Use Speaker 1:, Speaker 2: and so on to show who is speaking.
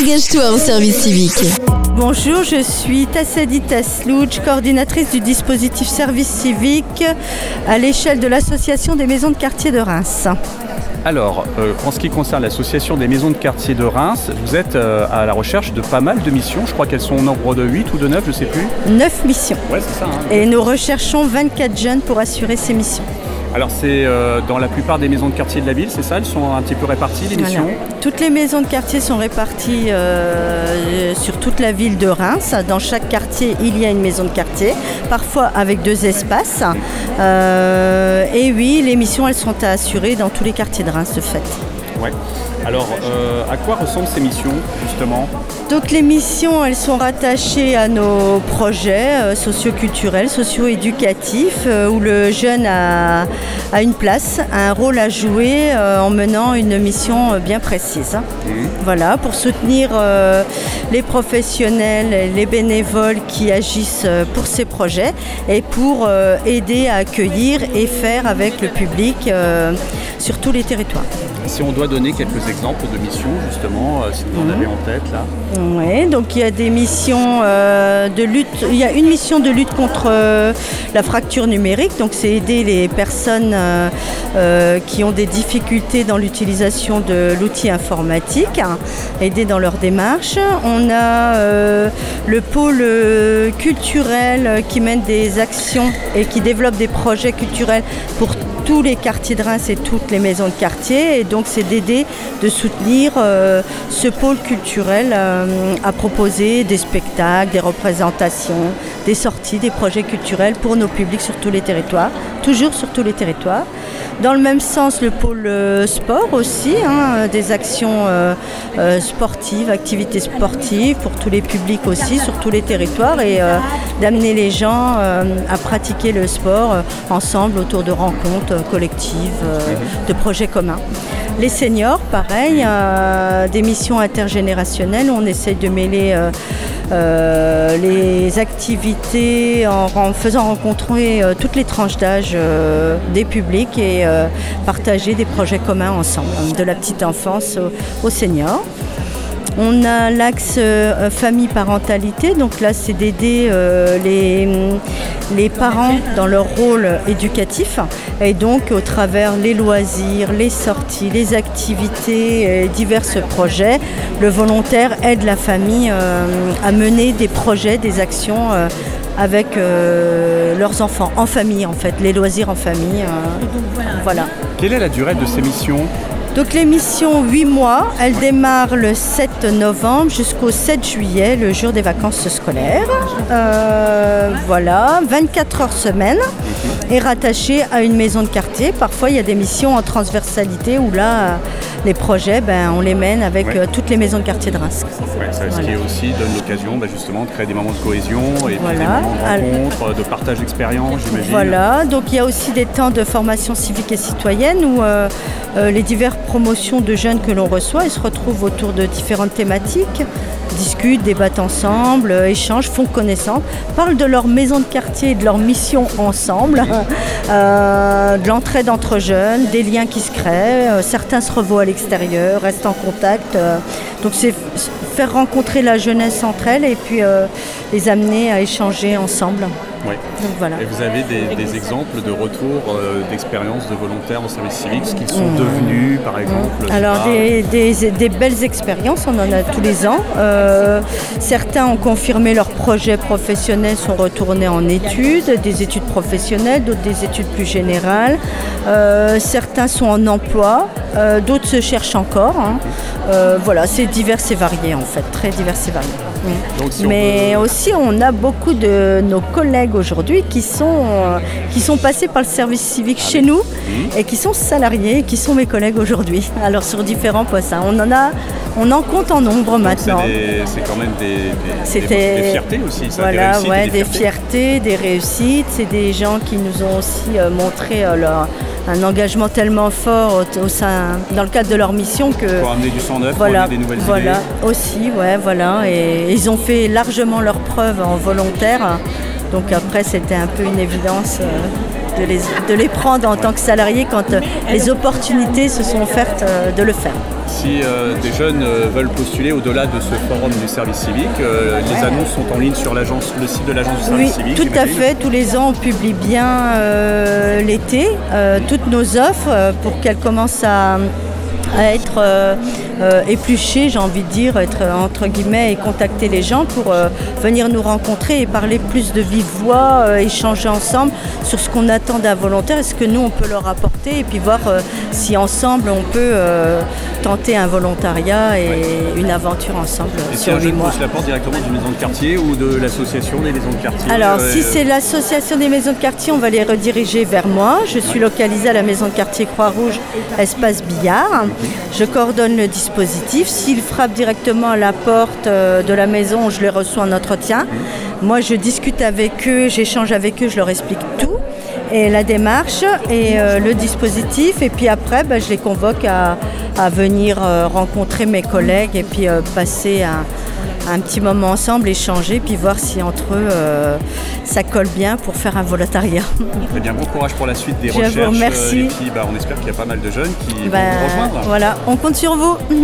Speaker 1: Engage-toi en service civique.
Speaker 2: Bonjour, je suis Tassadi Taslouch, coordinatrice du dispositif service civique à l'échelle de l'association des maisons de quartier de Reims.
Speaker 3: Alors, euh, en ce qui concerne l'association des maisons de quartier de Reims, vous êtes euh, à la recherche de pas mal de missions. Je crois qu'elles sont au nombre de 8 ou de 9, je ne sais plus.
Speaker 2: 9 missions.
Speaker 3: Ouais, c'est ça. hein.
Speaker 2: Et nous recherchons 24 jeunes pour assurer ces missions.
Speaker 3: Alors, c'est euh, dans la plupart des maisons de quartier de la ville, c'est ça Elles sont un petit peu réparties, les missions
Speaker 2: Voilà. Toutes les maisons de quartier sont réparties euh, sur toute la ville de Reims. Dans chaque quartier, il y a une maison de quartier, parfois avec deux espaces. Euh, et oui, les missions, elles sont à assurer dans tous les quartiers de Reims, de fait.
Speaker 3: Ouais. Alors, euh, à quoi ressemblent ces missions, justement
Speaker 2: Donc les missions, elles sont rattachées à nos projets euh, socio-culturels, socio-éducatifs, euh, où le jeune a, a une place, a un rôle à jouer en menant une mission bien précise. Voilà, pour soutenir les professionnels, les bénévoles qui agissent pour ces projets et pour aider à accueillir et faire avec le public sur tous les territoires.
Speaker 3: Si on doit donner quelques exemples de missions, justement, euh, si vous en avez en tête, là.
Speaker 2: Oui, donc il y a des missions euh, de lutte. Il y a une mission de lutte contre euh, la fracture numérique. Donc c'est aider les personnes qui ont des difficultés dans l'utilisation de l'outil informatique, hein, aider dans leur démarche. On a le pôle culturel qui mène des actions et qui développe des projets culturels pour tous les quartiers de Reims et toutes les maisons de quartier. Et donc, c'est d'aider, de soutenir euh, ce pôle culturel euh, à proposer des spectacles, des représentations, des sorties, des projets culturels pour nos publics sur tous les territoires, toujours sur tous les territoires. Dans le même sens, le pôle euh, sport aussi, hein, des actions sportives, activités sportives pour tous les publics aussi, sur tous les territoires et d'amener les gens à pratiquer le sport ensemble autour de rencontres collectives, euh, de projets communs. Les seniors, pareil, euh, des missions intergénérationnelles où on essaye de mêler euh, euh, les activités en, en faisant rencontrer euh, toutes les tranches d'âge euh, des publics et euh, partager des projets communs ensemble, de la petite enfance aux, aux seniors. On a l'axe euh, famille-parentalité, donc là c'est d'aider euh, les, les parents dans leur rôle éducatif et donc au travers les loisirs, les sorties, les activités, et divers projets, le volontaire aide la famille euh, à mener des projets, des actions euh, avec euh, leurs enfants, en famille en fait, les loisirs en famille. euh, voilà.
Speaker 3: Quelle est la durée de ces missions?
Speaker 2: Donc l'émission 8 mois, elle démarre le 7 novembre jusqu'au 7 juillet, le jour des vacances scolaires. Euh, voilà, 24 heures semaine et rattachée à une maison de quartier. Parfois il y a des missions en transversalité où là, euh, les projets, ben, on les mène avec
Speaker 3: Ouais.
Speaker 2: euh, toutes les maisons de quartier de Reims.
Speaker 3: Ouais, ça, Ce qui aussi donne l'occasion bah, justement de créer des moments de cohésion et puis
Speaker 2: Voilà.
Speaker 3: des moments de rencontre, de partage d'expérience, j'imagine.
Speaker 2: Voilà, donc il y a aussi des temps de formation civique et citoyenne où euh, euh, les diverses promotions de jeunes que l'on reçoit, ils se retrouvent autour de différentes thématiques, discutent, débattent ensemble, euh, échangent, font connaissance, parlent de leur maison de quartier et de leur mission ensemble, euh, de l'entraide entre jeunes, des liens qui se créent, euh, certains se revoient à l'extérieur, restent en contact. donc c'est faire rencontrer la jeunesse entre elles et puis euh, les amener à échanger ensemble. Donc voilà.
Speaker 3: Et vous avez des, des exemples de retour euh, d'expérience de volontaires au service civique, ce qu'ils sont devenus par exemple
Speaker 2: Mmh. Alors des, des- des belles expériences, on en a tous les ans. Euh, certains ont confirmé leurs projets professionnels, sont retournés en études, des études professionnelles, d'autres des études plus générales. Euh, certains sont en emploi, d'autres se cherchent encore. hein. Voilà, c'est divers et varié en fait, très divers et varié.
Speaker 3: Donc, si on
Speaker 2: Mais aussi, on a beaucoup de nos collègues aujourd'hui qui sont, euh, qui sont passés par le service civique
Speaker 3: Ah
Speaker 2: chez nous et qui sont salariés et qui sont mes collègues aujourd'hui. Alors sur différents postes. hein. On en a, on en compte en nombre
Speaker 3: donc,
Speaker 2: maintenant.
Speaker 3: des- c'est quand même des, des- des, des fiertés aussi, ça, des
Speaker 2: Voilà,
Speaker 3: réussites et
Speaker 2: ouais,
Speaker 3: des
Speaker 2: des
Speaker 3: fiertés.
Speaker 2: fiertés, des réussites. C'est des gens qui nous ont aussi euh, montré euh, leur, un engagement tellement fort au, au sein, dans le cadre de leur mission que
Speaker 3: Pour amener du sang neuf, pour
Speaker 2: voilà,
Speaker 3: amener des nouvelles
Speaker 2: voilà,
Speaker 3: idées.
Speaker 2: aussi, ouais, voilà. Et ils ont fait largement leur preuve en volontaire. Donc après, c'était un peu une évidence. euh, de les, de les prendre en tant que salariés quand euh, les opportunités se sont offertes euh, de le faire.
Speaker 3: Si euh, des jeunes veulent postuler au-delà de ce forum du service civique, euh, les annonces sont en ligne sur l'agence, le site de l'agence du service
Speaker 2: Oui,
Speaker 3: civique.
Speaker 2: tout à fait. Tous les ans, on publie bien euh, l'été toutes nos offres pour qu'elles commencent à, à être euh, épluchées, j'ai envie de dire, être euh, entre guillemets et contacter les gens pour euh, venir nous rencontrer et parler plus de vive voix, euh, échanger ensemble sur ce qu'on attend d'un volontaire et ce que nous on peut leur apporter et puis voir si ensemble on peut tenter un volontariat et une aventure ensemble
Speaker 3: Et si un
Speaker 2: mois.
Speaker 3: la porte directement d'une maison de quartier ou de l'association des maisons de quartier
Speaker 2: Alors, si c'est l'association des maisons de quartier, on va les rediriger vers moi. Je suis localisée à la maison de quartier Croix-Rouge, espace billard. Je coordonne le dispositif. S'ils frappent directement à la porte euh, de la maison, je les reçois en entretien. Moi, je discute avec eux, j'échange avec eux, je leur explique tout. Et la démarche et euh, le dispositif. Et puis après, bah, je les convoque à, à venir euh, rencontrer mes collègues et puis passer un, un petit moment ensemble, échanger, puis voir si entre eux euh, ça colle bien pour faire un volontariat.
Speaker 3: Très bien, bon courage pour la suite des
Speaker 2: Je vous
Speaker 3: recherches.
Speaker 2: remercie.
Speaker 3: euh, et puis bah, on espère qu'il y a pas mal de jeunes qui
Speaker 2: Ben,
Speaker 3: vont vous rejoindre.
Speaker 2: voilà, on compte sur vous.